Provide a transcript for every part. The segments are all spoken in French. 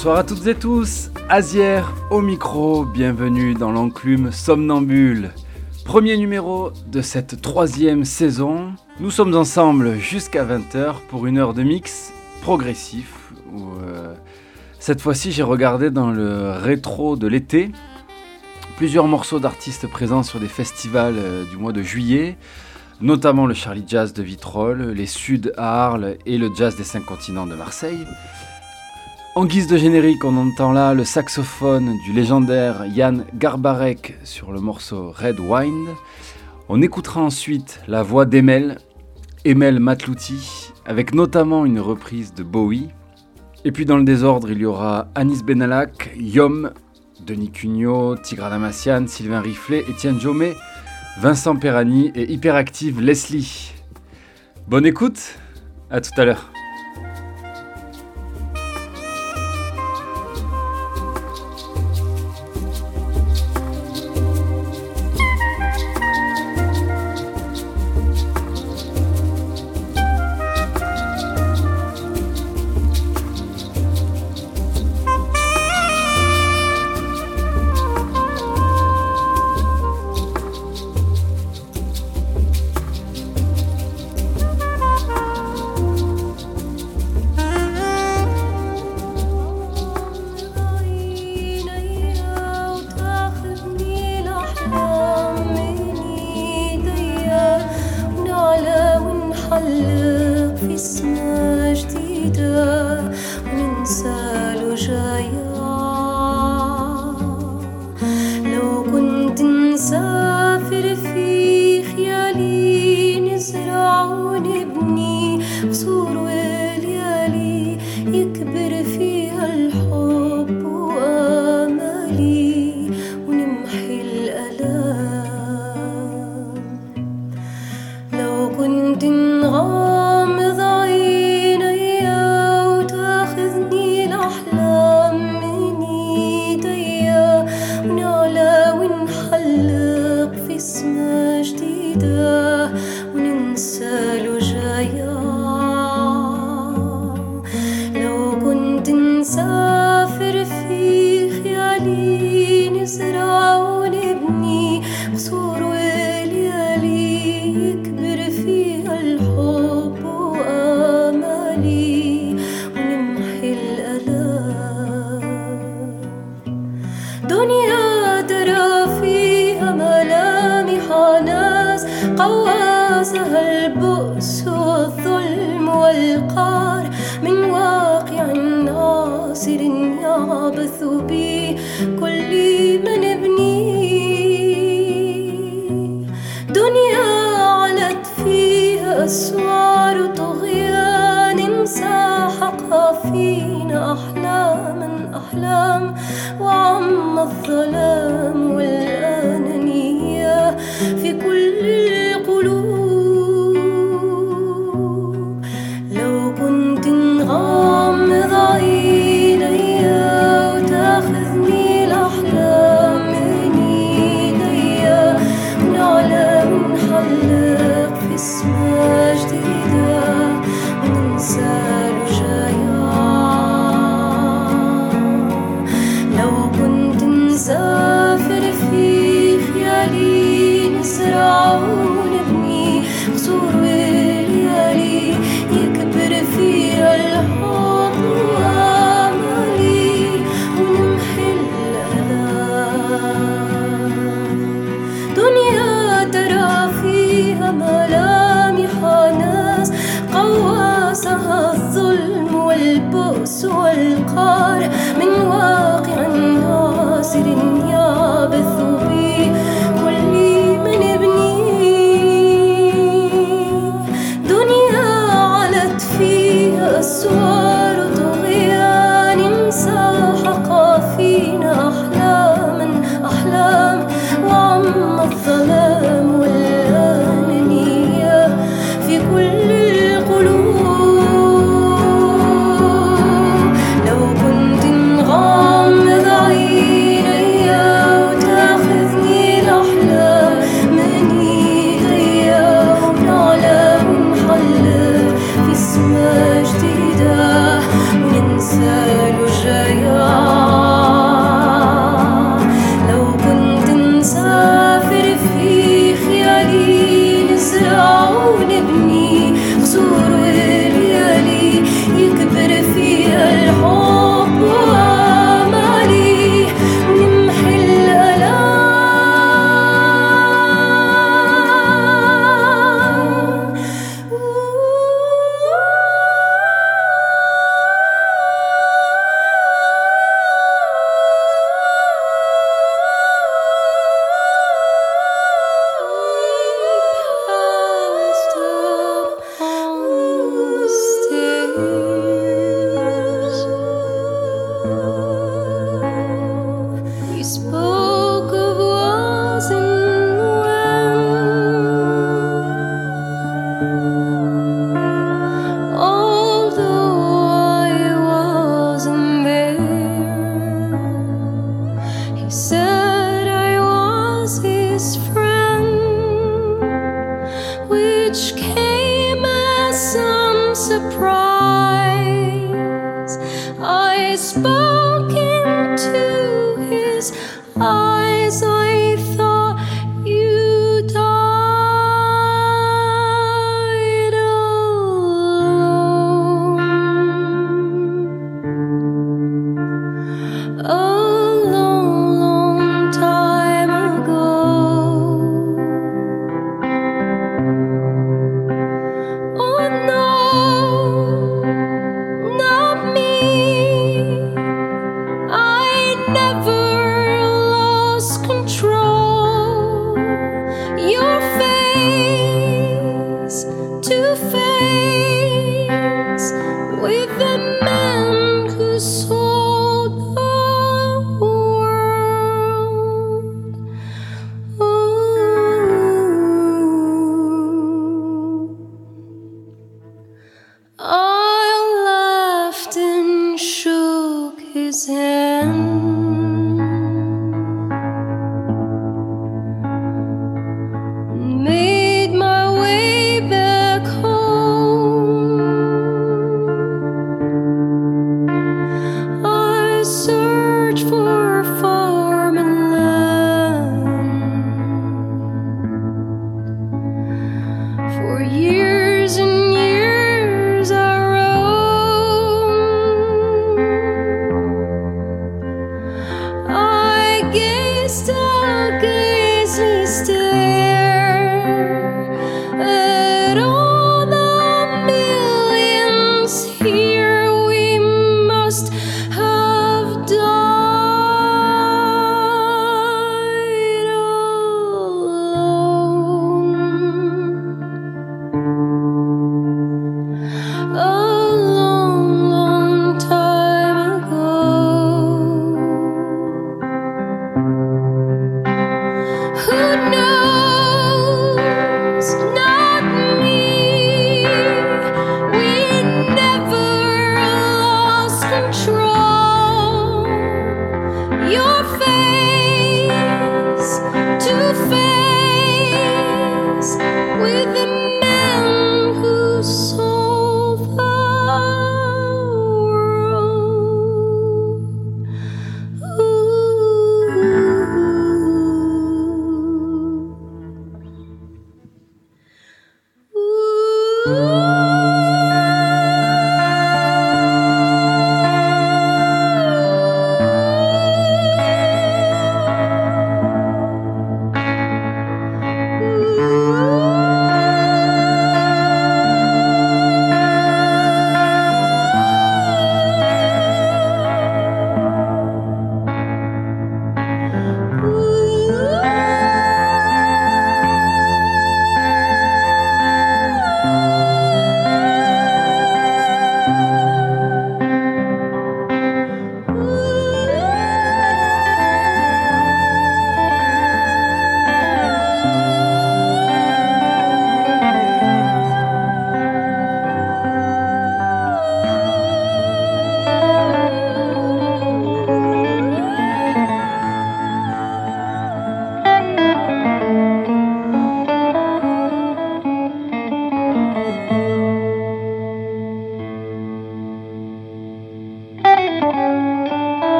Bonsoir à toutes et tous, Azière au micro, bienvenue dans l'enclume somnambule. Premier numéro de cette troisième saison. Nous sommes ensemble jusqu'à 20h pour une heure de mix progressif. Euh, cette fois-ci, j'ai regardé dans le rétro de l'été plusieurs morceaux d'artistes présents sur des festivals euh, du mois de juillet, notamment le Charlie Jazz de Vitrolles, les Sud à Arles et le Jazz des Cinq Continents de Marseille. En guise de générique, on entend là le saxophone du légendaire Yann Garbarek sur le morceau Red Wine. On écoutera ensuite la voix d'Emel, Emel Matlouti, avec notamment une reprise de Bowie. Et puis dans le désordre, il y aura Anis Benalak, Yom, Denis Cugnot, Tigrana Massian, Sylvain Riflet, Étienne Jomé, Vincent Perrani et hyperactive Leslie. Bonne écoute, à tout à l'heure.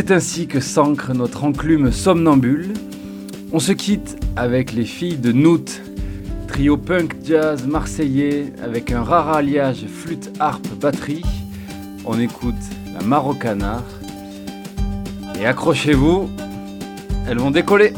C'est ainsi que s'ancre notre enclume somnambule. On se quitte avec les filles de Noot, trio punk jazz marseillais avec un rare alliage flûte, harpe, batterie. On écoute la Marocanard. Et accrochez-vous, elles vont décoller.